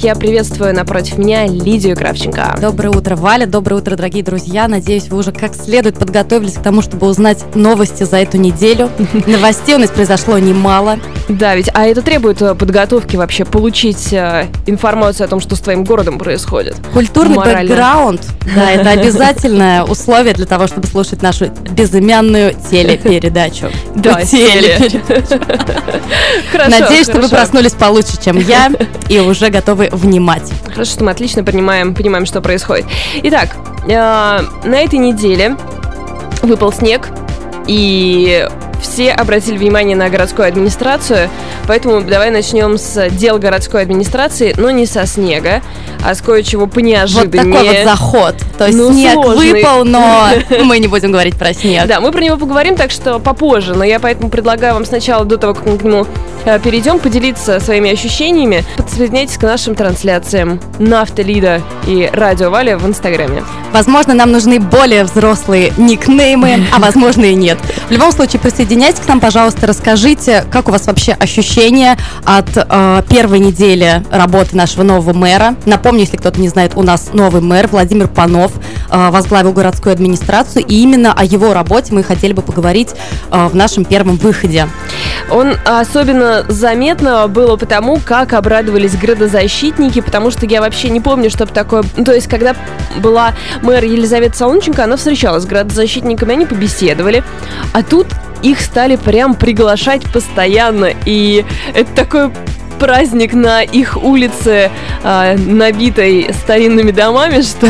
Я приветствую напротив меня Лидию Кравченко. Доброе утро, Валя. Доброе утро, дорогие друзья. Надеюсь, вы уже как следует подготовились к тому, чтобы узнать новости за эту неделю. Новостей у нас произошло немало. Да, ведь а это требует э, подготовки вообще, получить э, информацию о том, что с твоим городом происходит. Культурный Морально. бэкграунд, да, это обязательное условие для того, чтобы слушать нашу безымянную телепередачу. Да, телепередачу. Надеюсь, что вы проснулись получше, чем я, и уже готовы внимать. Хорошо, что мы отлично понимаем, понимаем, что происходит. Итак, э, на этой неделе выпал снег, и все обратили внимание на городскую администрацию, поэтому давай начнем с дел городской администрации, но не со снега, а с кое-чего поneожиданнее. Вот такой вот заход. То есть ну, снег сложный. выпал, но мы не будем говорить про снег. Да, мы про него поговорим, так что попозже, но я поэтому предлагаю вам сначала, до того, как мы к нему перейдем, поделиться своими ощущениями. Подсоединяйтесь к нашим трансляциям на Автолида и Радио Валя в Инстаграме. Возможно, нам нужны более взрослые никнеймы, а возможно и нет. В любом случае, присоединяйтесь к нам, пожалуйста, расскажите, как у вас вообще ощущения от э, первой недели работы нашего нового мэра. Напомню, если кто-то не знает, у нас новый мэр Владимир Панов э, возглавил городскую администрацию, и именно о его работе мы хотели бы поговорить э, в нашем первом выходе. Он особенно заметно было потому, как обрадовались градозащитники, потому что я вообще не помню, чтобы такое... Ну, то есть, когда была мэр Елизавета Солонченко, она встречалась с градозащитниками, они побеседовали, а тут их стали прям приглашать постоянно, и это такой праздник на их улице, э, набитой старинными домами, что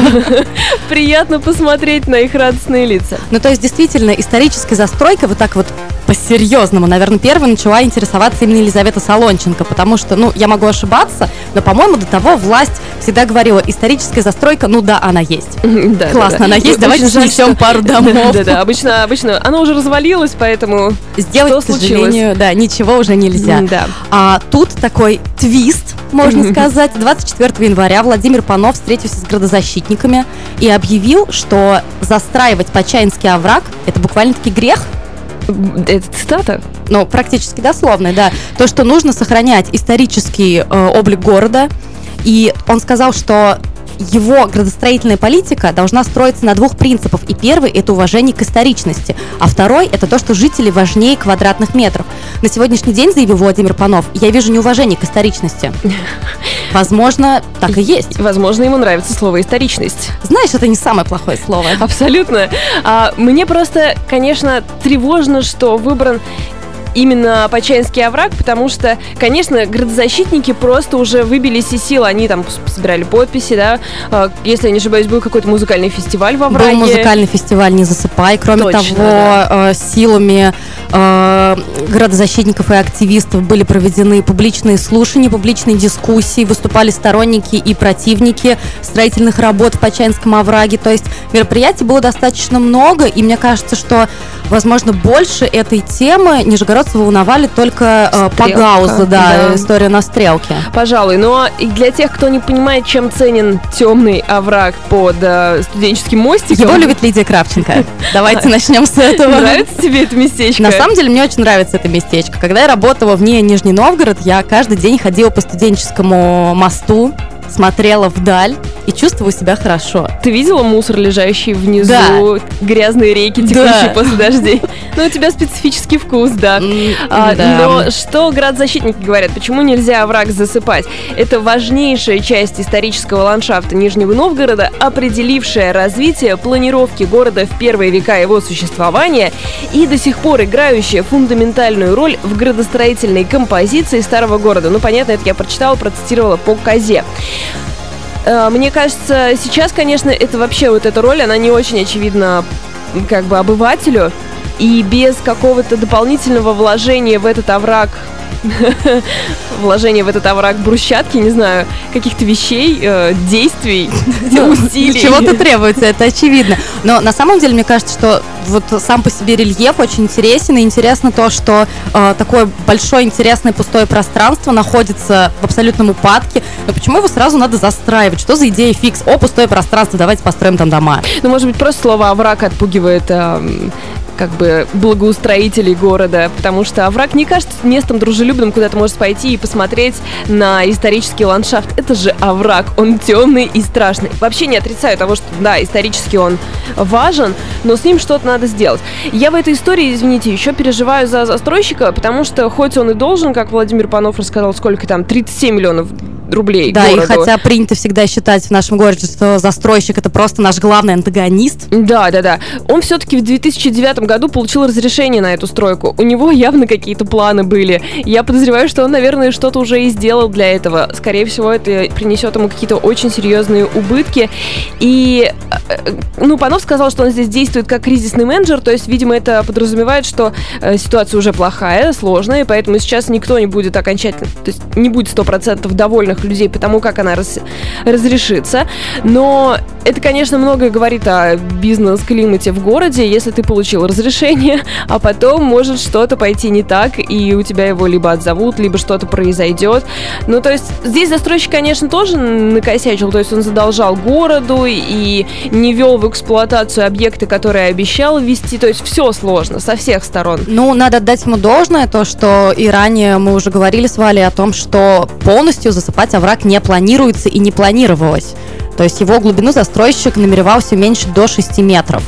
приятно посмотреть на их радостные лица. Ну, то есть, действительно, историческая застройка вот так вот по-серьезному, наверное, первой начала интересоваться именно Елизавета Солонченко, потому что, ну, я могу ошибаться, но, по-моему, до того власть всегда говорила, историческая застройка, ну да, она есть. Да, Классно, да, она есть, давайте снесем пару домов. Да, да, обычно, обычно она уже развалилась, поэтому Сделать, к сожалению, да, ничего уже нельзя. Да. А тут такой твист, можно сказать. 24 января Владимир Панов встретился с градозащитниками и объявил, что застраивать Почаинский овраг – это буквально-таки грех – это цитата? Ну, практически дословно, да. То, что нужно сохранять исторический э, облик города. И он сказал, что его градостроительная политика должна строиться на двух принципах. И первый – это уважение к историчности, а второй – это то, что жители важнее квадратных метров. На сегодняшний день, заявил Владимир Панов, я вижу неуважение к историчности. Возможно, так и есть. Возможно, ему нравится слово «историчность». Знаешь, это не самое плохое слово. Абсолютно. А, мне просто, конечно, тревожно, что выбран именно Почаинский овраг, потому что, конечно, градозащитники просто уже выбились из сил, они там собирали подписи, да, а, если я не ошибаюсь, был какой-то музыкальный фестиваль во враге. Был музыкальный фестиваль «Не засыпай», кроме Точно, того, да. Э, силами э, градозащитников и активистов были проведены публичные слушания, публичные дискуссии, выступали сторонники и противники строительных работ в Почаинском овраге, то есть мероприятий было достаточно много, и мне кажется, что, возможно, больше этой темы Нижегород вас волновали только э, Пагауза, да, да, история на стрелке. Пожалуй, но и для тех, кто не понимает, чем ценен темный овраг под э, студенческим мостиком... Его любит Лидия Кравченко. Давайте начнем с этого. Нравится тебе это местечко? На самом деле, мне очень нравится это местечко. Когда я работала вне Нижний Новгород, я каждый день ходила по студенческому мосту, смотрела вдаль и чувствовала себя хорошо. Ты видела мусор, лежащий внизу, да. грязные реки, текущие да. после дождей? Ну, у тебя специфический вкус, да. А, да. Но что градозащитники говорят? Почему нельзя овраг засыпать? Это важнейшая часть исторического ландшафта Нижнего Новгорода, определившая развитие планировки города в первые века его существования и до сих пор играющая фундаментальную роль в градостроительной композиции старого города. Ну, понятно, это я прочитала, процитировала по Козе. Э, мне кажется, сейчас, конечно, это вообще вот эта роль, она не очень очевидна как бы обывателю, и без какого-то дополнительного вложения в этот овраг вложение в этот овраг брусчатки, не знаю, каких-то вещей, э, действий, ну, усилий. Чего-то требуется, это очевидно. Но на самом деле, мне кажется, что вот сам по себе рельеф очень интересен, и интересно то, что э, такое большое, интересное, пустое пространство находится в абсолютном упадке. Но почему его сразу надо застраивать? Что за идея фикс? О, пустое пространство, давайте построим там дома. Ну, может быть, просто слово овраг отпугивает э, как бы благоустроителей города, потому что овраг не кажется местом дружелюбным, куда ты можешь пойти и посмотреть на исторический ландшафт. Это же овраг, он темный и страшный. Вообще не отрицаю того, что да, исторически он важен, но с ним что-то надо сделать. Я в этой истории, извините, еще переживаю за застройщика, потому что хоть он и должен, как Владимир Панов рассказал, сколько там, 37 миллионов рублей Да, городу. и хотя принято всегда считать в нашем городе, что застройщик это просто наш главный антагонист. Да, да, да. Он все-таки в 2009 году получил разрешение на эту стройку. У него явно какие-то планы были. Я подозреваю, что он, наверное, что-то уже и сделал для этого. Скорее всего, это принесет ему какие-то очень серьезные убытки. И, э, ну, Панов сказал, что он здесь действует как кризисный менеджер, то есть, видимо, это подразумевает, что э, ситуация уже плохая, сложная, и поэтому сейчас никто не будет окончательно, то есть не будет 100% довольных разных людей потому как она раз, разрешится. Но это, конечно, многое говорит о бизнес-климате в городе, если ты получил разрешение, а потом может что-то пойти не так, и у тебя его либо отзовут, либо что-то произойдет. Ну, то есть здесь застройщик, конечно, тоже накосячил, то есть он задолжал городу и не вел в эксплуатацию объекты, которые обещал ввести, то есть все сложно со всех сторон. Ну, надо отдать ему должное, то, что и ранее мы уже говорили с Валей о том, что полностью засыпать копать овраг не планируется и не планировалось. То есть его глубину застройщик намеревался уменьшить до 6 метров.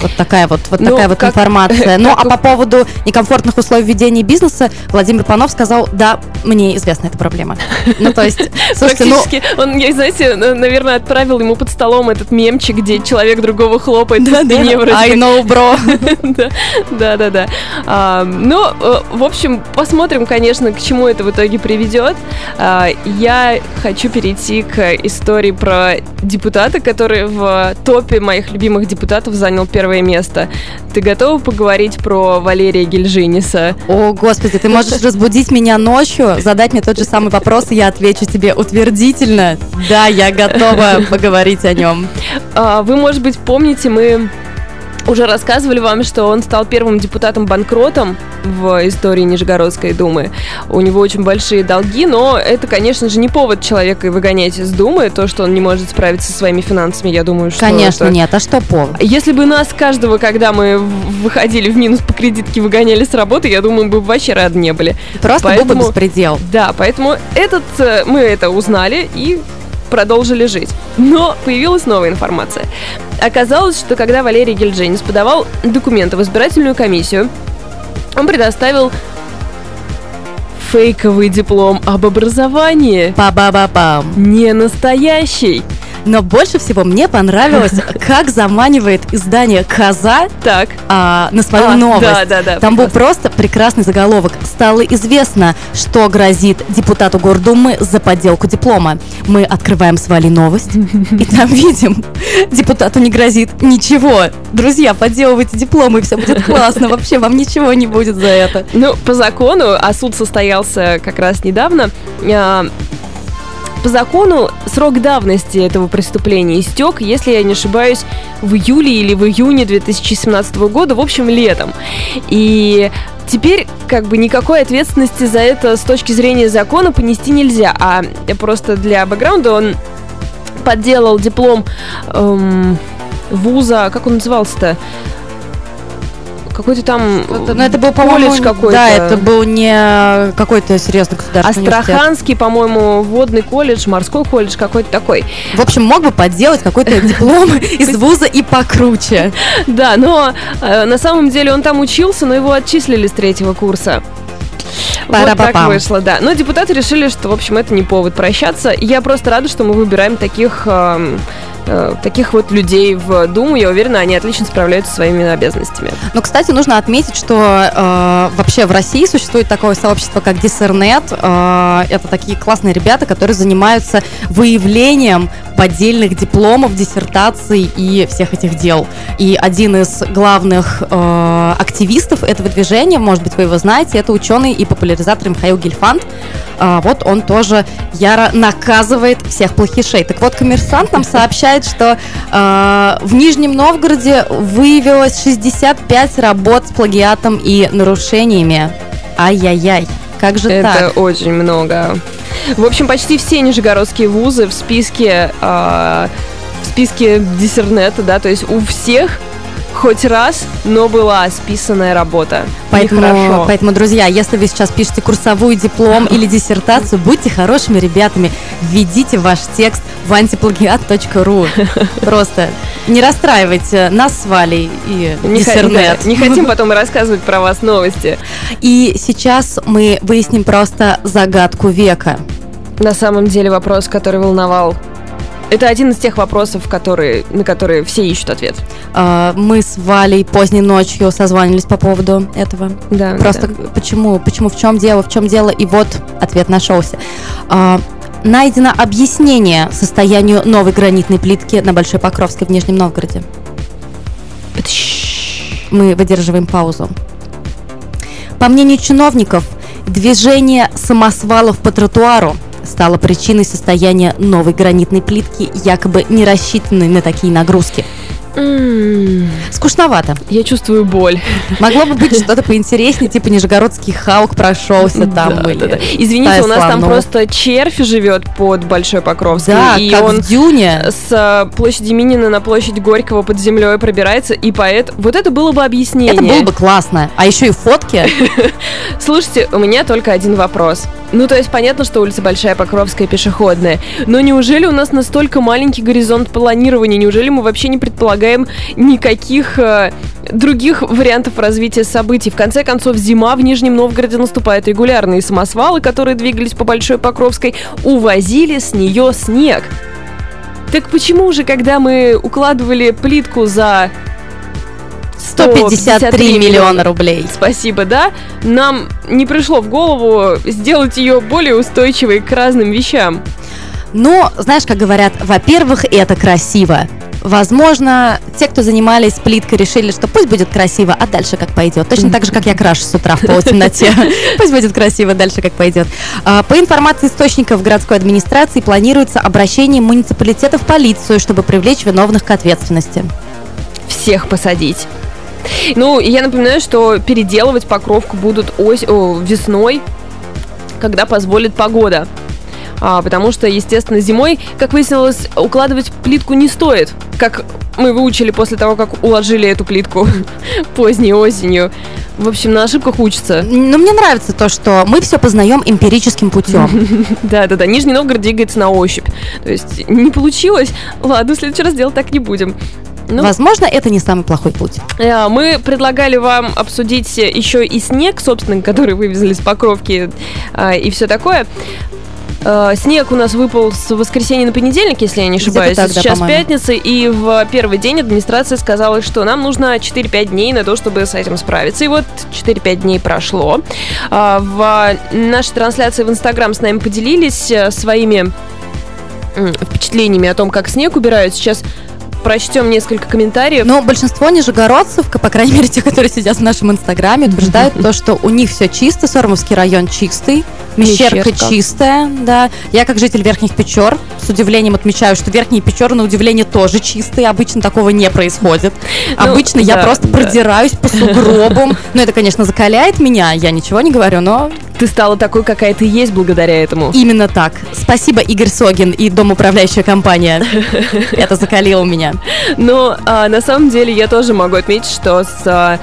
Вот такая вот, вот ну, такая вот как, информация. Ну, а по поводу некомфортных условий ведения бизнеса, Владимир Панов сказал, да, мне известна эта проблема. Ну, то есть, слушайте, ну... Он, я, знаете, наверное, отправил ему под столом этот мемчик, где человек другого хлопает да, по спине вроде I know, bro. Да, да, да. А, ну, э, в общем, посмотрим, конечно, к чему это в итоге приведет. А, я хочу перейти к истории про депутата, который в топе моих любимых депутатов занял первое первое место. Ты готова поговорить про Валерия Гельжиниса? О, господи, ты можешь разбудить меня ночью, задать мне тот же самый вопрос, и я отвечу тебе утвердительно. Да, я готова поговорить о нем. А, вы, может быть, помните, мы уже рассказывали вам, что он стал первым депутатом-банкротом в истории Нижегородской думы. У него очень большие долги, но это, конечно же, не повод человека выгонять из думы, то, что он не может справиться со своими финансами, я думаю, что Конечно, это... нет, а что повод? Если бы нас каждого, когда мы выходили в минус по кредитке, выгоняли с работы, я думаю, мы бы вообще рады не были. Просто поэтому... был бы беспредел. Да, поэтому этот, э, мы это узнали и продолжили жить. Но появилась новая информация. Оказалось, что когда Валерий Гельдженис подавал документы в избирательную комиссию, он предоставил фейковый диплом об образовании. Па-ба-ба-пам. Не настоящий. Но больше всего мне понравилось, как заманивает издание «Коза» так. а, на свою а, новость. Да, да, да, Там прекрасно. был просто прекрасный заголовок. Стало известно, что грозит депутату Гордумы за подделку диплома. Мы открываем с Валей новость, и там видим, депутату не грозит ничего. Друзья, подделывайте дипломы, и все будет классно. Вообще вам ничего не будет за это. Ну, по закону, а суд состоялся как раз недавно, а, по закону срок давности этого преступления истек, если я не ошибаюсь, в июле или в июне 2017 года, в общем, летом. И Теперь как бы никакой ответственности за это с точки зрения закона понести нельзя, а просто для бэкграунда он подделал диплом эм, вуза, как он назывался-то? Какой-то там это, ну, это был, колледж какой-то. Да, это был не какой-то серьезный государственный Астраханский, по-моему, водный колледж, морской колледж какой-то такой. В общем, мог бы подделать какой-то диплом из вуза и покруче. Да, но э, на самом деле он там учился, но его отчислили с третьего курса. Вот так вышло, да. Но депутаты решили, что, в общем, это не повод прощаться. Я просто рада, что мы выбираем таких эм, таких вот людей в Думу, я уверена, они отлично справляются со своими обязанностями. Но, кстати, нужно отметить, что э, вообще в России существует такое сообщество, как Диссернет. Э, это такие классные ребята, которые занимаются выявлением поддельных дипломов, диссертаций и всех этих дел. И один из главных э, активистов этого движения, может быть, вы его знаете, это ученый и популяризатор Михаил Гельфанд. Э, вот он тоже яро наказывает всех плохишей. Так вот, коммерсант нам сообщает, что э, в Нижнем Новгороде выявилось 65 работ с плагиатом и нарушениями. Ай-яй-яй. Как же Это так? Это очень много. В общем, почти все нижегородские вузы в списке, э, в списке диссернета, да, то есть у всех хоть раз, но была списанная работа. Поэтому, поэтому, друзья, если вы сейчас пишете курсовую диплом или диссертацию, будьте хорошими ребятами, введите ваш текст в антиплагиат.ру. Просто не расстраивайте нас с Валей и не, диссернет. Не хотим потом рассказывать про вас новости. И сейчас мы выясним просто загадку века. На самом деле вопрос, который волновал это один из тех вопросов, которые, на которые все ищут ответ. А, мы с Валей поздней ночью созванивались по поводу этого. Да. Просто да. почему, почему, в чем дело, в чем дело, и вот ответ нашелся. А, найдено объяснение состоянию новой гранитной плитки на Большой Покровской в Нижнем Новгороде. Мы выдерживаем паузу. По мнению чиновников, движение самосвалов по тротуару – стало причиной состояния новой гранитной плитки, якобы не рассчитанной на такие нагрузки. Mm. Скучновато. Я чувствую боль. Могло бы быть что-то поинтереснее, типа Нижегородский Хаук прошелся там. Да, или да, да. Извините, у нас там просто червь живет под Большой Покровской. Да, и как он в Дюне. С э, площади Минина на площадь Горького под землей пробирается, и поэт... Вот это было бы объяснение. Это было бы классно. А еще и фотки. Слушайте, у меня только один вопрос. Ну, то есть понятно, что улица Большая Покровская пешеходная, но неужели у нас настолько маленький горизонт планирования? Неужели мы вообще не предполагаем никаких э, других вариантов развития событий? В конце концов, зима в Нижнем Новгороде наступает регулярно, и самосвалы, которые двигались по Большой Покровской, увозили с нее снег. Так почему же, когда мы укладывали плитку за 153 миллиона рублей. Спасибо, да? Нам не пришло в голову сделать ее более устойчивой к разным вещам. Но, знаешь, как говорят, во-первых, это красиво. Возможно, те, кто занимались плиткой, решили, что пусть будет красиво, а дальше как пойдет. Точно так же, как я крашу с утра в полутемноте. Пусть будет красиво, дальше как пойдет. А, по информации источников городской администрации, планируется обращение муниципалитета в полицию, чтобы привлечь виновных к ответственности. Всех посадить. Ну, я напоминаю, что переделывать покровку будут ось, о, весной, когда позволит погода. А, потому что, естественно, зимой, как выяснилось, укладывать плитку не стоит. Как мы выучили после того, как уложили эту плитку поздней осенью. В общем, на ошибках учатся. Но мне нравится то, что мы все познаем эмпирическим путем. Да-да-да, Нижний Новгород двигается на ощупь. То есть не получилось, ладно, в следующий раз делать так не будем. Ну, Возможно, это не самый плохой путь. Э, мы предлагали вам обсудить еще и снег, собственно, который вывезли с покровки э, и все такое. Э, снег у нас выпал с воскресенья на понедельник, если я не ошибаюсь. Так, Сейчас да, пятница, и в первый день администрация сказала, что нам нужно 4-5 дней на то, чтобы с этим справиться. И вот 4-5 дней прошло. В нашей трансляции в Инстаграм с нами поделились своими впечатлениями о том, как снег убирают. Сейчас прочтем несколько комментариев. Но большинство нижегородцев, по крайней мере, те, которые сидят в нашем инстаграме, утверждают то, что у них все чисто, Сормовский район чистый, Мещерка чистая, да. Я, как житель Верхних Печор, с удивлением отмечаю, что Верхние Печоры, на удивление, тоже чистые. Обычно такого не происходит. Ну, Обычно я просто продираюсь по сугробам. Ну, это, конечно, закаляет меня, я ничего не говорю, но ты стала такой, какая ты есть благодаря этому. Именно так. Спасибо, Игорь Согин и домоуправляющая компания. Это закалило меня. Но а, на самом деле я тоже могу отметить, что с а,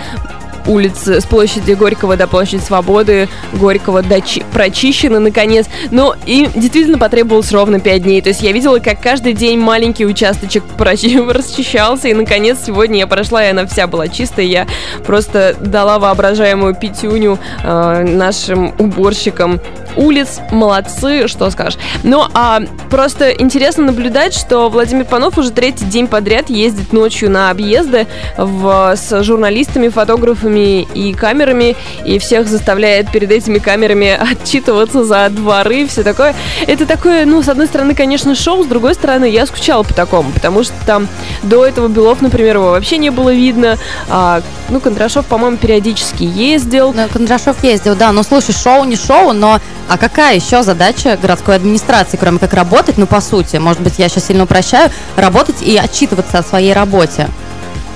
улицы с площади Горького до площади Свободы, Горького дочи- прочищены наконец. Но им действительно потребовалось ровно 5 дней. То есть я видела, как каждый день маленький участочек расчищался, и наконец сегодня я прошла, и она вся была чистая. Я просто дала воображаемую пятюню э, нашим уборщикам улиц. Молодцы, что скажешь. Ну, а просто интересно наблюдать, что Владимир Панов уже третий день подряд ездит ночью на объезды в, с журналистами, фотографами и камерами, и всех заставляет перед этими камерами отчитываться за дворы, все такое. Это такое, ну, с одной стороны, конечно, шоу, с другой стороны, я скучала по такому, потому что там до этого Белов, например, его вообще не было видно. А, ну, Кондрашов, по-моему, периодически ездил. Ну, Кондрашов ездил, да, но слушай, шоу не шоу, но а какая еще задача городской администрации, кроме как работать, ну, по сути, может быть, я сейчас сильно упрощаю, работать и отчитываться о своей работе?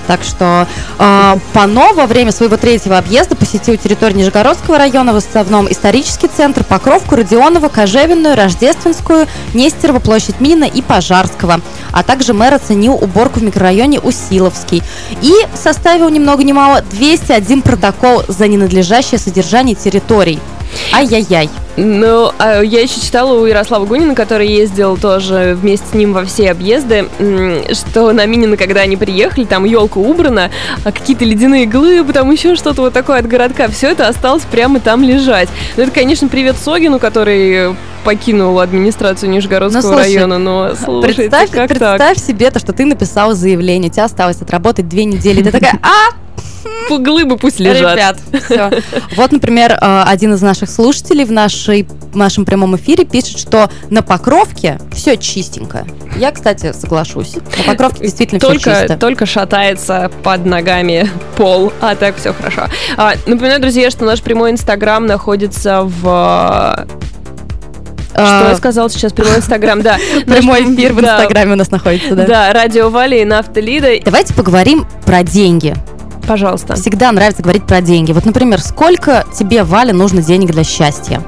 Так что э, Пано во время своего третьего объезда посетил территорию Нижегородского района, в основном исторический центр, Покровку, Родионова, Кожевенную, Рождественскую, Нестерова, площадь Минина и Пожарского. А также мэр оценил уборку в микрорайоне Усиловский. И составил ни много ни мало 201 протокол за ненадлежащее содержание территорий. Ай-яй-яй. Ну, а я еще читала у Ярослава Гунина, который ездил тоже вместе с ним во все объезды, что на Минина, когда они приехали, там елка убрана, а какие-то ледяные глыбы, там еще что-то вот такое от городка, все это осталось прямо там лежать. Ну, это, конечно, привет Согину, который покинул администрацию Нижегородского ну, слушай, района, но слушайте, представь, как представь так? себе то, что ты написал заявление, у тебя осталось отработать две недели, ты такая, а, Глыбы пусть лежат. Ребят, все. Вот, например, э, один из наших слушателей в нашей, в нашем прямом эфире пишет, что на Покровке все чистенько. Я, кстати, соглашусь. На Покровке действительно только, все чисто. Только шатается под ногами пол, а так все хорошо. А, напоминаю, друзья, что наш прямой инстаграм находится в что а... я сказал сейчас? Прямой инстаграм, да. Прямой эфир в инстаграме у нас находится, да. Да, радио Вали и Нафталида. Давайте поговорим про деньги. Пожалуйста. Всегда нравится говорить про деньги. Вот, например, сколько тебе, Валя, нужно денег для счастья?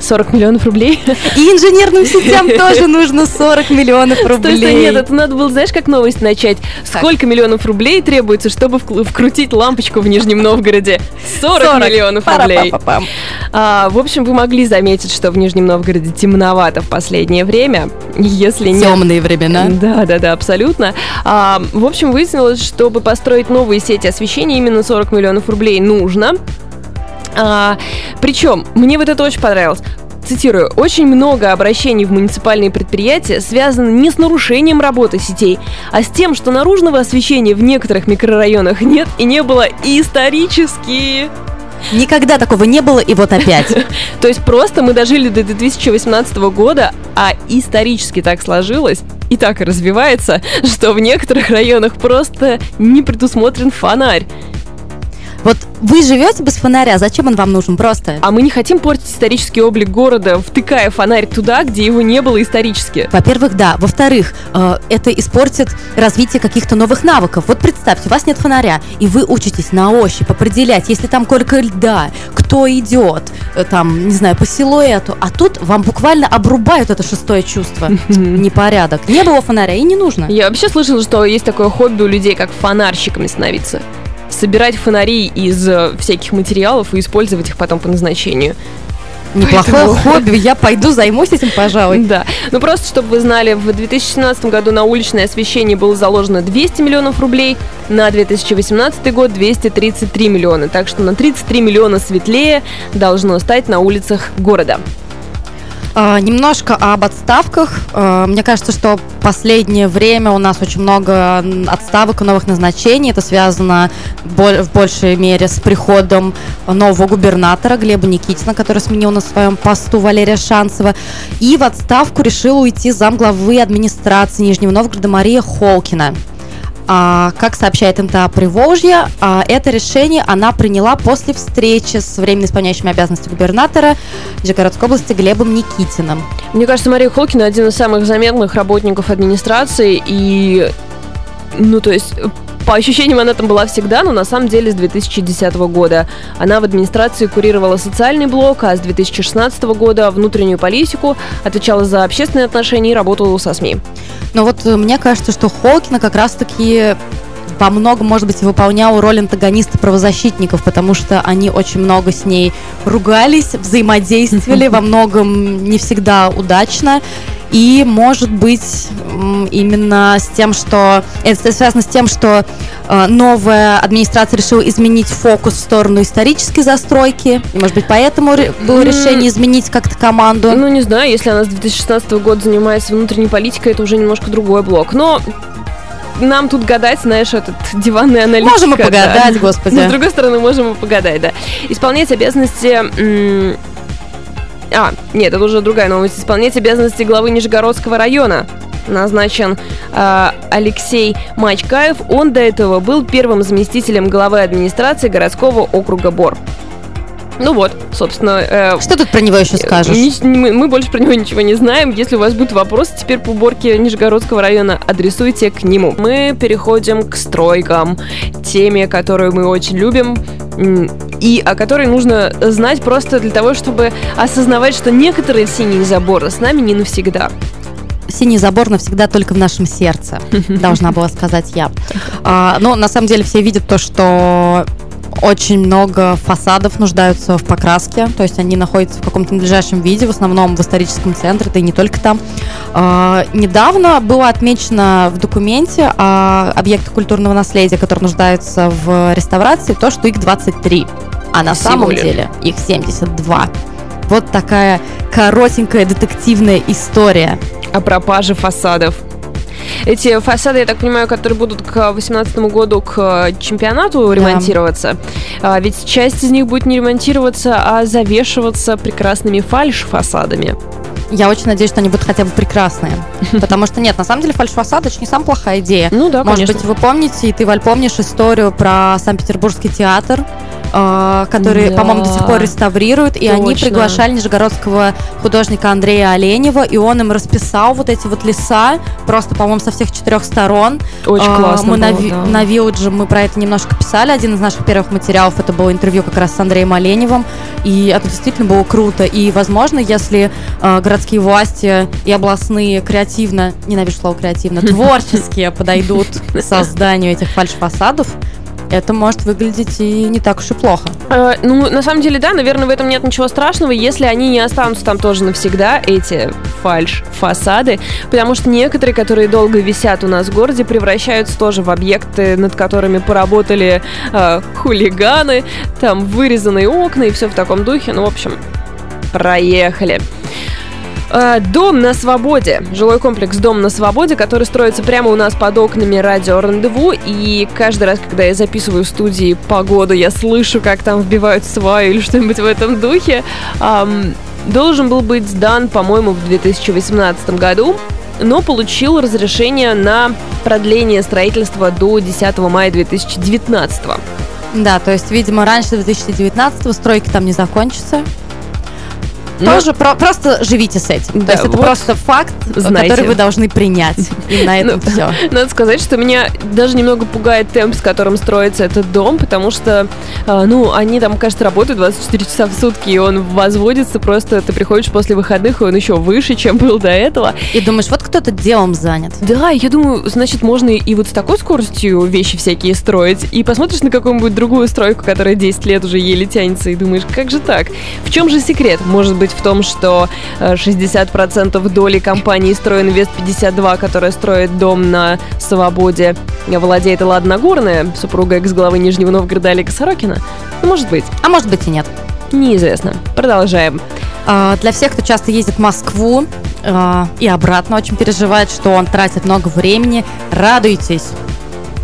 40 миллионов рублей. И инженерным сетям тоже нужно 40 миллионов рублей. Стой, нет, это надо было, знаешь, как новость начать? Сколько миллионов рублей требуется, чтобы вкрутить лампочку в Нижнем Новгороде? 40, 40. миллионов рублей. А, в общем, вы могли заметить, что в Нижнем Новгороде темновато в последнее время. Если нет... Темные времена. Да, да, да, абсолютно. А, в общем, выяснилось, чтобы построить новые сети освещения, именно 40 миллионов рублей нужно. А, причем, мне вот это очень понравилось цитирую, «Очень много обращений в муниципальные предприятия связано не с нарушением работы сетей, а с тем, что наружного освещения в некоторых микрорайонах нет и не было исторически». Никогда такого не было, и вот опять. То есть просто мы дожили до 2018 года, а исторически так сложилось, и так развивается, что в некоторых районах просто не предусмотрен фонарь. Вот вы живете без фонаря, зачем он вам нужен просто? А мы не хотим портить исторический облик города, втыкая фонарь туда, где его не было исторически. Во-первых, да. Во-вторых, э, это испортит развитие каких-то новых навыков. Вот представьте, у вас нет фонаря, и вы учитесь на ощупь определять, если там только льда, кто идет, э, там, не знаю, по силуэту. А тут вам буквально обрубают это шестое чувство. Непорядок. Не было фонаря и не нужно. Я вообще слышала, что есть такое хобби у людей, как фонарщиками становиться собирать фонари из э, всяких материалов и использовать их потом по назначению. Неплохое Поэтому... хобби, я пойду займусь этим, пожалуй. Да, ну просто, чтобы вы знали, в 2017 году на уличное освещение было заложено 200 миллионов рублей, на 2018 год 233 миллиона, так что на 33 миллиона светлее должно стать на улицах города. А, немножко об отставках. А, мне кажется, что последнее время у нас очень много отставок и новых назначений. Это связано в большей мере с приходом нового губернатора Глеба Никитина, который сменил на своем посту Валерия Шанцева. И в отставку решила уйти замглавы администрации Нижнего Новгорода Мария Холкина. А, как сообщает МТА Приволжье, а, это решение она приняла после встречи с временно исполняющим обязанности губернатора Нижегородской области Глебом Никитиным. Мне кажется, Мария Холкина один из самых заметных работников администрации и ну, то есть по ощущениям она там была всегда, но на самом деле с 2010 года. Она в администрации курировала социальный блок, а с 2016 года внутреннюю политику, отвечала за общественные отношения и работала со СМИ. Но вот э, мне кажется, что Холкина как раз-таки во многом, может быть, выполнял роль антагониста правозащитников, потому что они очень много с ней ругались, взаимодействовали, во многом не всегда удачно. И, может быть, именно с тем, что... Это связано с тем, что э, новая администрация решила изменить фокус в сторону исторической застройки. И, может быть, поэтому было решение изменить как-то команду. Ну, не знаю, если она с 2016 года занимается внутренней политикой, это уже немножко другой блок. Но нам тут гадать, знаешь, этот диванный аналитик. Можем и погадать, да. господи. Но, с другой стороны, можем и погадать, да. Исполнять обязанности а, нет, это уже другая новость. Исполнять обязанности главы Нижегородского района назначен э, Алексей Мачкаев. Он до этого был первым заместителем главы администрации городского округа Бор. Ну вот, собственно. Э, Что тут про него еще скажешь? Мы, мы больше про него ничего не знаем. Если у вас будут вопросы теперь по уборке Нижегородского района, адресуйте к нему. Мы переходим к стройкам, теме, которую мы очень любим и о которой нужно знать просто для того, чтобы осознавать, что некоторые синие заборы с нами не навсегда синий забор навсегда только в нашем сердце, должна была сказать я. А, но на самом деле все видят то, что очень много фасадов нуждаются в покраске, то есть они находятся в каком-то надлежащем виде, в основном в историческом центре, да и не только там. Э, недавно было отмечено в документе о объектах культурного наследия, которые нуждаются в реставрации, то, что их 23, а на Всего самом лишь. деле их 72. Вот такая коротенькая детективная история. О пропаже фасадов. Эти фасады, я так понимаю, которые будут к 2018 году к чемпионату ремонтироваться. Да. А, ведь часть из них будет не ремонтироваться, а завешиваться прекрасными фальш-фасадами. Я очень надеюсь, что они будут хотя бы прекрасные. Потому что нет, на самом деле фальш-фасад это не самая плохая идея. Ну да, Может конечно. быть, вы помните, и ты, Валь, помнишь историю про Санкт-Петербургский театр, э, который, да. по-моему, до сих пор реставрируют, и Точно. они приглашали нижегородского художника Андрея Оленева, и он им расписал вот эти вот леса, просто, по-моему, со всех четырех сторон. Очень э, классно Мы было, на, да. на Вилледже мы про это немножко писали, один из наших первых материалов, это было интервью как раз с Андреем Оленевым, и это действительно было круто, и, возможно, если э, городские власти и областные креативно, ненавижу слово креативно, творческие подойдут к созданию этих фальш-фасадов, это может выглядеть и не так уж и плохо. Э, ну, на самом деле, да, наверное, в этом нет ничего страшного, если они не останутся там тоже навсегда, эти фальш-фасады, потому что некоторые, которые долго висят у нас в городе, превращаются тоже в объекты, над которыми поработали э, хулиганы, там вырезанные окна и все в таком духе. Ну, в общем, проехали. Э, Дом на свободе. Жилой комплекс Дом на свободе, который строится прямо у нас под окнами радио Рандеву. И каждый раз, когда я записываю в студии погоду, я слышу, как там вбивают сваю или что-нибудь в этом духе. Должен был быть сдан, по-моему, в 2018 году но получил разрешение на продление строительства до 10 мая 2019. Да, то есть, видимо, раньше 2019 стройки там не закончится. Тоже про просто живите с этим. Да, То есть это вот просто факт, знаете. который вы должны принять. И на этом ну, все. Надо сказать, что меня даже немного пугает темп, с которым строится этот дом, потому что, э, ну, они там, кажется, работают 24 часа в сутки, и он возводится просто, ты приходишь после выходных, и он еще выше, чем был до этого. И думаешь, вот кто-то делом занят. Да, я думаю, значит, можно и вот с такой скоростью вещи всякие строить, и посмотришь на какую-нибудь другую стройку, которая 10 лет уже еле тянется, и думаешь, как же так? В чем же секрет? Может быть, быть в том, что 60% э, доли компании «Стройинвест 52», которая строит дом на Свободе, владеет Элла Нагорная, супруга экс-главы Нижнего Новгорода Олега Сорокина? Ну, может быть. А может быть и нет. Неизвестно. Продолжаем. А, для всех, кто часто ездит в Москву а, и обратно, очень переживает, что он тратит много времени, радуйтесь.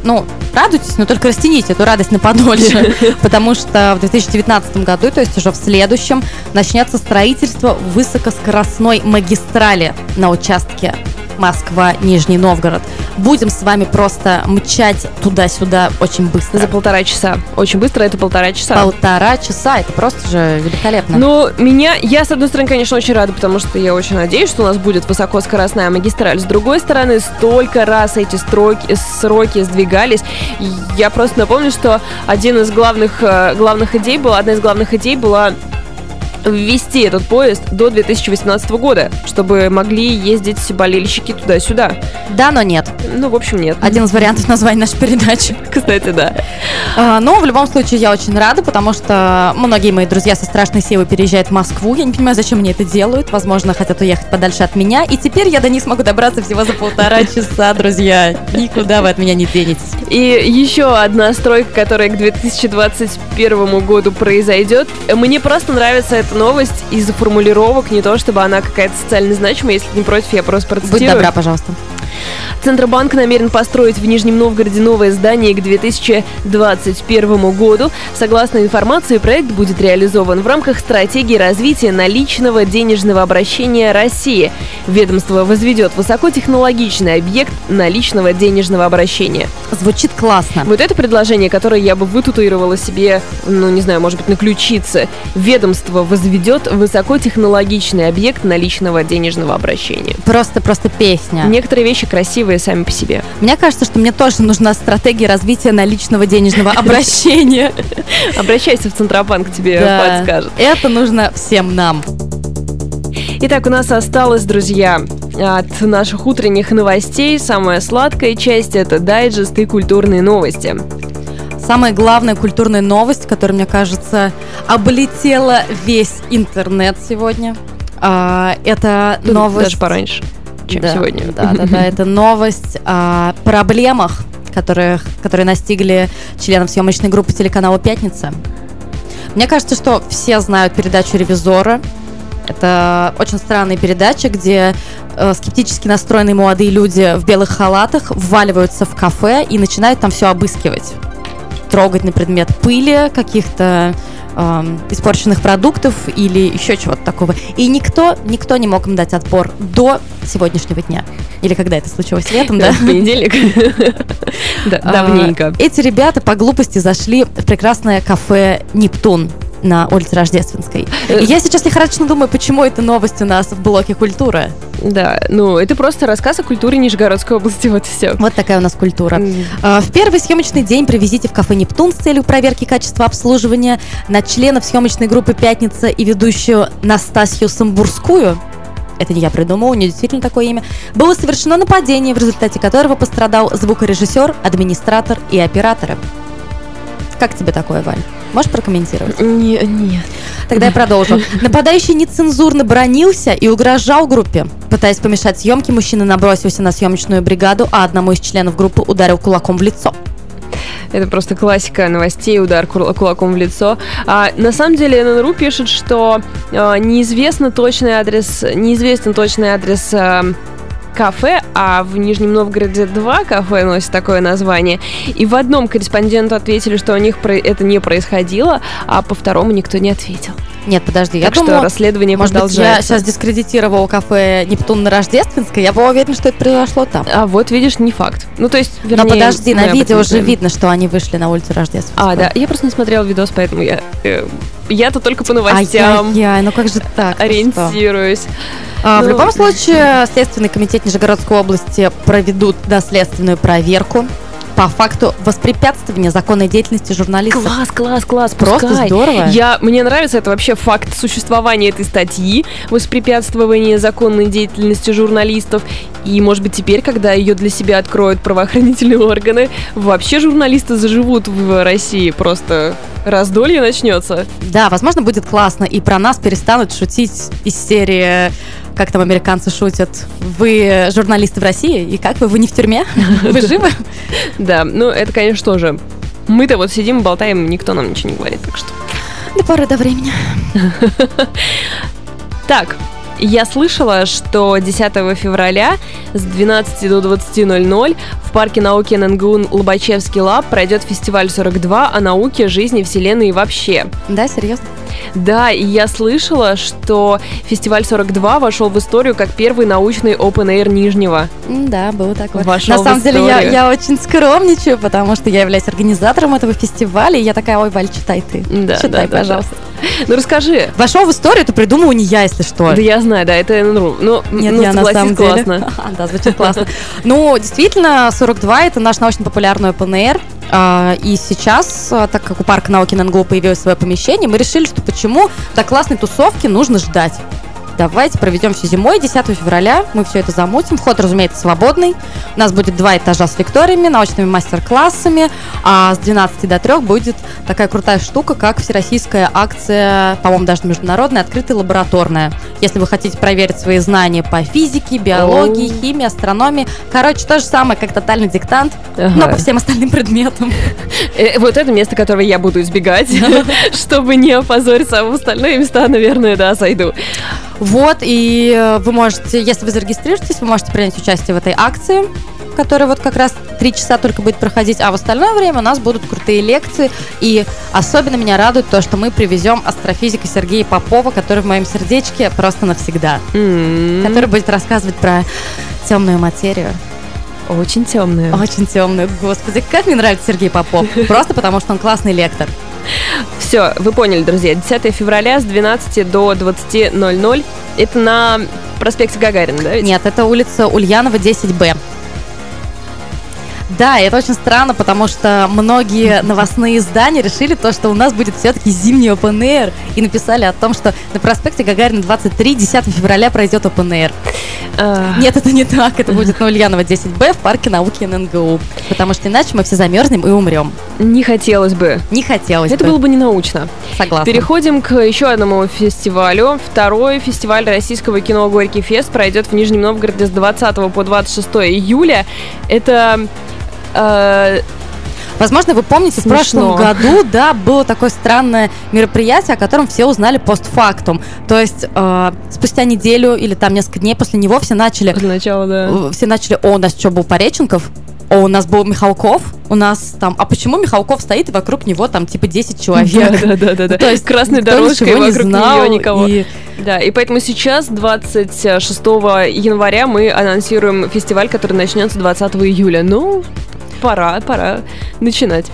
Ну, радуйтесь, но только растяните эту радость на подольше, потому что в 2019 году, то есть уже в следующем, начнется строительство высокоскоростной магистрали на участке Москва-Нижний Новгород. Будем с вами просто мчать туда-сюда очень быстро. За полтора часа. Очень быстро это полтора часа. Полтора часа, это просто же великолепно. Ну, меня, я, с одной стороны, конечно, очень рада, потому что я очень надеюсь, что у нас будет высокоскоростная магистраль. С другой стороны, столько раз эти строки, сроки сдвигались. Я просто напомню, что один из главных, э, главных идей был, одна из главных идей была ввести этот поезд до 2018 года, чтобы могли ездить болельщики туда-сюда. Да, но нет. Ну, в общем, нет. Один из вариантов названия нашей передачи. Кстати, да. А, но в любом случае я очень рада, потому что многие мои друзья со страшной силой переезжают в Москву. Я не понимаю, зачем они это делают. Возможно, хотят уехать подальше от меня. И теперь я до них смогу добраться всего за полтора часа, друзья. Никуда вы от меня не денетесь. И еще одна стройка, которая к 2021 году произойдет. Мне просто нравится эта новость из-за формулировок, не то чтобы она какая-то социально значимая. Если не против, я просто процитирую. Будь добра, пожалуйста. Центробанк намерен построить в Нижнем Новгороде новое здание к 2021 году. Согласно информации, проект будет реализован в рамках стратегии развития наличного денежного обращения России. Ведомство возведет высокотехнологичный объект наличного денежного обращения. Звучит классно. Вот это предложение, которое я бы вытатуировала себе, ну, не знаю, может быть, на ключице. Ведомство возведет высокотехнологичный объект наличного денежного обращения. Просто-просто песня. Некоторые вещи красивые сами по себе. Мне кажется, что мне тоже нужна стратегия развития наличного денежного обращения. Обращайся в Центробанк, тебе подскажет. Это нужно всем нам. Итак, у нас осталось, друзья, от наших утренних новостей самая сладкая часть – это дайджест и культурные новости. Самая главная культурная новость, которая, мне кажется, облетела весь интернет сегодня, а, это новость... Даже пораньше, чем да, сегодня. Да, да, да, это новость о проблемах, которые, которые настигли членов съемочной группы телеканала «Пятница». Мне кажется, что все знают передачу «Ревизора», это очень странная передача, где э, скептически настроенные молодые люди в белых халатах вваливаются в кафе и начинают там все обыскивать. Трогать на предмет пыли, каких-то э, испорченных продуктов или еще чего-то такого. И никто, никто не мог им дать отпор до сегодняшнего дня. Или когда это случилось летом, да? В понедельник. А, давненько. Эти ребята по глупости зашли в прекрасное кафе «Нептун» на улице Рождественской. И я сейчас лихорадочно думаю, почему эта новость у нас в блоке культуры. Да, ну это просто рассказ о культуре Нижегородской области, вот и все. Вот такая у нас культура. Mm. В первый съемочный день привезите в кафе «Нептун» с целью проверки качества обслуживания на членов съемочной группы «Пятница» и ведущую Настасью Самбурскую это не я придумала, у нее действительно такое имя, было совершено нападение, в результате которого пострадал звукорежиссер, администратор и операторы. Как тебе такое, Валь? Можешь прокомментировать? Не, нет. Тогда я продолжу. Нападающий нецензурно бронился и угрожал группе. Пытаясь помешать съемке, мужчина набросился на съемочную бригаду, а одному из членов группы ударил кулаком в лицо. Это просто классика новостей, удар кулаком в лицо. А, на самом деле ННРУ пишет, что а, неизвестно точный адрес, неизвестен точный адрес а, кафе, а в Нижнем Новгороде два кафе носят такое название. И в одном корреспонденту ответили, что у них это не происходило, а по второму никто не ответил. Нет, подожди, так я что думала, расследование может продолжается. Быть, я сейчас дискредитировала кафе Нептун на Рождественской, я была уверена, что это произошло там. А вот, видишь, не факт. Ну, то есть, вернее, Но подожди, на видео уже видно, что они вышли на улицу Рождественской. А, да, я просто не смотрела видос, поэтому я... Э, я-то только по новостям Ай-яй-яй, ну как же так? Ориентируюсь. В любом случае, Следственный комитет Нижегородской области проведут доследственную проверку по факту воспрепятствования законной деятельности журналистов. Класс, класс, класс, просто пускай. здорово. Я, мне нравится это вообще факт существования этой статьи, воспрепятствования законной деятельности журналистов. И, может быть, теперь, когда ее для себя откроют правоохранительные органы, вообще журналисты заживут в России. Просто раздолье начнется. Да, возможно, будет классно, и про нас перестанут шутить из серии как там американцы шутят, вы журналисты в России, и как вы, вы не в тюрьме? Вы живы? Да, ну это, конечно, тоже. Мы-то вот сидим болтаем, никто нам ничего не говорит, так что... До поры до времени. Так, я слышала, что 10 февраля с 12 до 20.00 в парке науки ННГУ Лобачевский лаб пройдет фестиваль 42 о науке, жизни, вселенной и вообще. Да, серьезно? Да, и я слышала, что фестиваль 42 вошел в историю как первый научный open air Нижнего. Да, было такое. Вошел На самом деле я, я очень скромничаю, потому что я являюсь организатором этого фестиваля, и я такая, ой, Валь, читай ты. Да, читай, да, пожалуйста. Да. Ну расскажи. Вошел в историю, это придумала не я, если что. Да я знаю, да, это НРУ. Ну, Нет, ну, я на самом деле. классно. Да, звучит классно. Ну, действительно, 42 это наш научно-популярный air. А, и сейчас, а, так как у парка науки ННГУ появилось свое помещение, мы решили, что почему до классной тусовки нужно ждать. Давайте проведем все зимой, 10 февраля. Мы все это замутим. Вход, разумеется, свободный. У нас будет два этажа с лекториями, научными мастер-классами. А с 12 до 3 будет такая крутая штука, как всероссийская акция, по-моему, даже международная, открытая лабораторная. Если вы хотите проверить свои знания по физике, биологии, химии, астрономии. Короче, то же самое, как тотальный диктант, ага. но по всем остальным предметам. Э, вот это место, которое я буду избегать, чтобы не опозориться, а в остальные места, наверное, да, зайду. Вот, и э, вы можете, если вы зарегистрируетесь, вы можете принять участие в этой акции которая вот как раз три часа только будет проходить, а в остальное время у нас будут крутые лекции, и особенно меня радует то, что мы привезем астрофизика Сергея Попова, который в моем сердечке просто навсегда, mm-hmm. который будет рассказывать про темную материю. Очень темную. Очень темную. Господи, как мне нравится Сергей Попов. Просто потому, что он классный лектор. Все, вы поняли, друзья. 10 февраля с 12 до 20.00. Это на проспекте Гагарина, да? Ведь? Нет, это улица Ульянова, 10Б. Да, это очень странно, потому что многие новостные издания решили то, что у нас будет все-таки зимний open air, и написали о том, что на проспекте Гагарина 23 10 февраля пройдет open air. Uh... Нет, это не так, это будет на Ульянова 10Б в парке науки ННГУ, потому что иначе мы все замерзнем и умрем. Не хотелось бы. Не хотелось Это бы. было бы не научно. Согласна. Переходим к еще одному фестивалю. Второй фестиваль российского кино «Горький фест» пройдет в Нижнем Новгороде с 20 по 26 июля. Это Возможно, вы помните, Смешно. в прошлом году, да, было такое странное мероприятие, о котором все узнали постфактум. То есть э, спустя неделю или там несколько дней после него все начали... Сначала, да. Э, все начали, о, у нас что, был Пореченков? О, у нас был Михалков, у нас там, а почему Михалков стоит и вокруг него там типа 10 человек? Да, да, да, да. То есть красной дорожкой вокруг нее никого. И... Да, и поэтому сейчас, 26 января, мы анонсируем фестиваль, который начнется 20 июля. Ну, пора, пора начинать.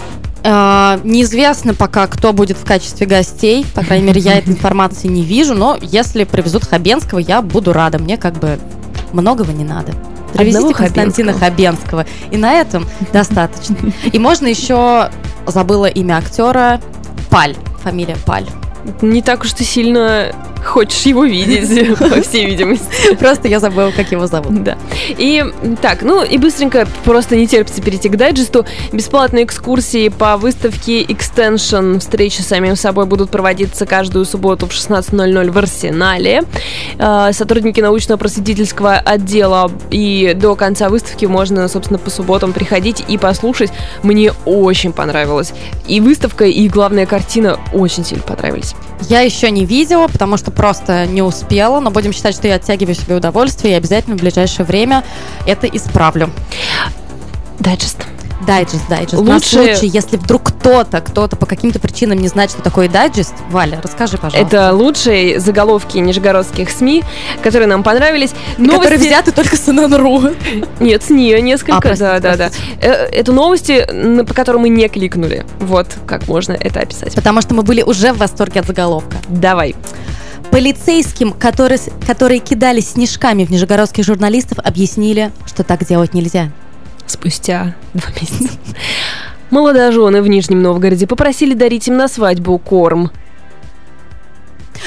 Uh, неизвестно пока, кто будет в качестве гостей. По крайней мере, я этой информации не вижу. Но если привезут Хабенского, я буду рада. Мне как бы многого не надо. Привезите Одного Константина Хабенского. Хабенского. И на этом достаточно. И можно еще забыла имя актера Паль. Фамилия Паль. Не так уж ты сильно хочешь его видеть, по всей видимости. Просто я забыла, как его зовут. Да. И так, ну и быстренько, просто не терпится перейти к дайджесту. Бесплатные экскурсии по выставке Extension. Встречи с самим собой будут проводиться каждую субботу в 16.00 в Арсенале. А, сотрудники научно-просветительского отдела и до конца выставки можно, собственно, по субботам приходить и послушать. Мне очень понравилось. И выставка, и главная картина очень сильно понравились. Я еще не видела, потому что просто не успела, но будем считать, что я оттягиваю себе удовольствие и обязательно в ближайшее время это исправлю. Дайджест. Дайджест, дайджест. Лучше... На случай, если вдруг кто-то, кто-то по каким-то причинам не знает, что такое дайджест, Валя, расскажи, пожалуйста. Это лучшие заголовки нижегородских СМИ, которые нам понравились. Новости... Которые взяты только с ННРУ. Нет, с нее несколько, а, простите, да, да, да. Э, это новости, по которым мы не кликнули. Вот как можно это описать. Потому что мы были уже в восторге от заголовка. Давай. Полицейским, которые, которые кидались снежками в нижегородских журналистов, объяснили, что так делать нельзя. Спустя два месяца. Молодожены в Нижнем Новгороде попросили дарить им на свадьбу корм.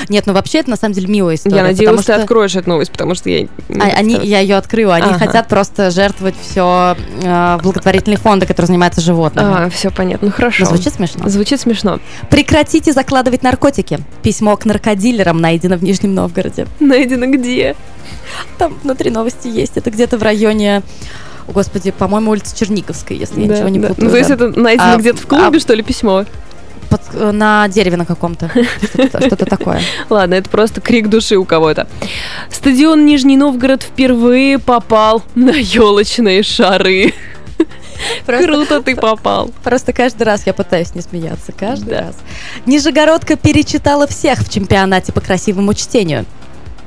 Нет, ну вообще это на самом деле милая история. Я надеюсь, ты что... откроешь эту новость, потому что я... А, они, я ее открыла. Они ага. хотят просто жертвовать все э, благотворительные фонды, которые занимаются животными. А, все понятно. Ну хорошо. Но звучит смешно. Звучит смешно. Прекратите закладывать наркотики. Письмо к наркодилерам найдено в Нижнем Новгороде. Найдено где? Там внутри новости есть. Это где-то в районе Господи, по-моему, улица Черниковская, если да, я ничего не да. путаю. Ну, то есть это найдено а, где-то в клубе, а, что ли, письмо? Под, э, на дереве на каком-то. Что-то такое. Ладно, это просто крик души у кого-то. Стадион Нижний Новгород впервые попал на елочные шары. Просто, Круто ты попал. Просто каждый раз я пытаюсь не смеяться. Каждый да. раз. Нижегородка перечитала всех в чемпионате по красивому чтению.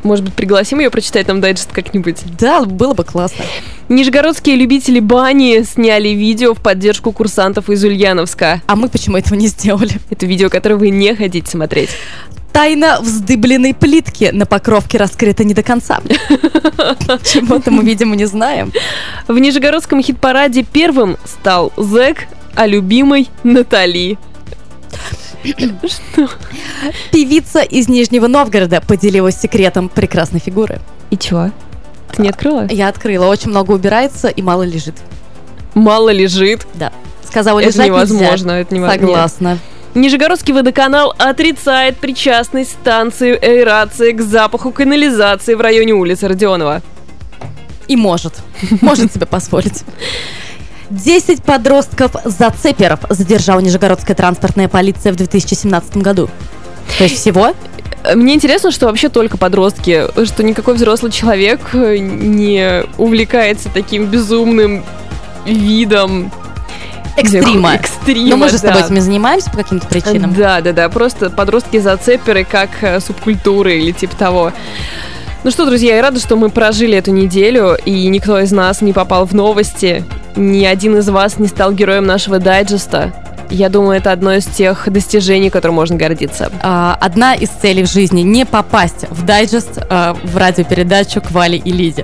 Может быть, пригласим ее прочитать нам дайджест как-нибудь? Да, было бы классно. Нижегородские любители бани сняли видео в поддержку курсантов из Ульяновска. А мы почему этого не сделали? Это видео, которое вы не хотите смотреть. Тайна вздыбленной плитки на покровке раскрыта не до конца. Чего-то мы, видимо, не знаем. В Нижегородском хит-параде первым стал Зэк, а любимой Натали. Что? Певица из Нижнего Новгорода поделилась секретом прекрасной фигуры. И чего? Ты не открыла? Я открыла. Очень много убирается и мало лежит. Мало лежит? Да. Сказала, это лежать невозможно, нельзя. это невозможно. Согласна. Нижегородский водоканал отрицает причастность станции аэрации к запаху канализации в районе улицы Родионова. И может. Может себе позволить. 10 подростков-зацеперов задержала Нижегородская транспортная полиция в 2017 году. То есть всего? Мне интересно, что вообще только подростки, что никакой взрослый человек не увлекается таким безумным видом экстрима. экстрима. Но мы же да. с тобой этим занимаемся по каким-то причинам. Да, да, да. Просто подростки зацеперы как э, субкультуры или типа того. Ну что, друзья, я рада, что мы прожили эту неделю, и никто из нас не попал в новости, ни один из вас не стал героем нашего дайджеста. Я думаю, это одно из тех достижений, которым можно гордиться. А, одна из целей в жизни – не попасть в дайджест а, в радиопередачу «Квали и Лиди».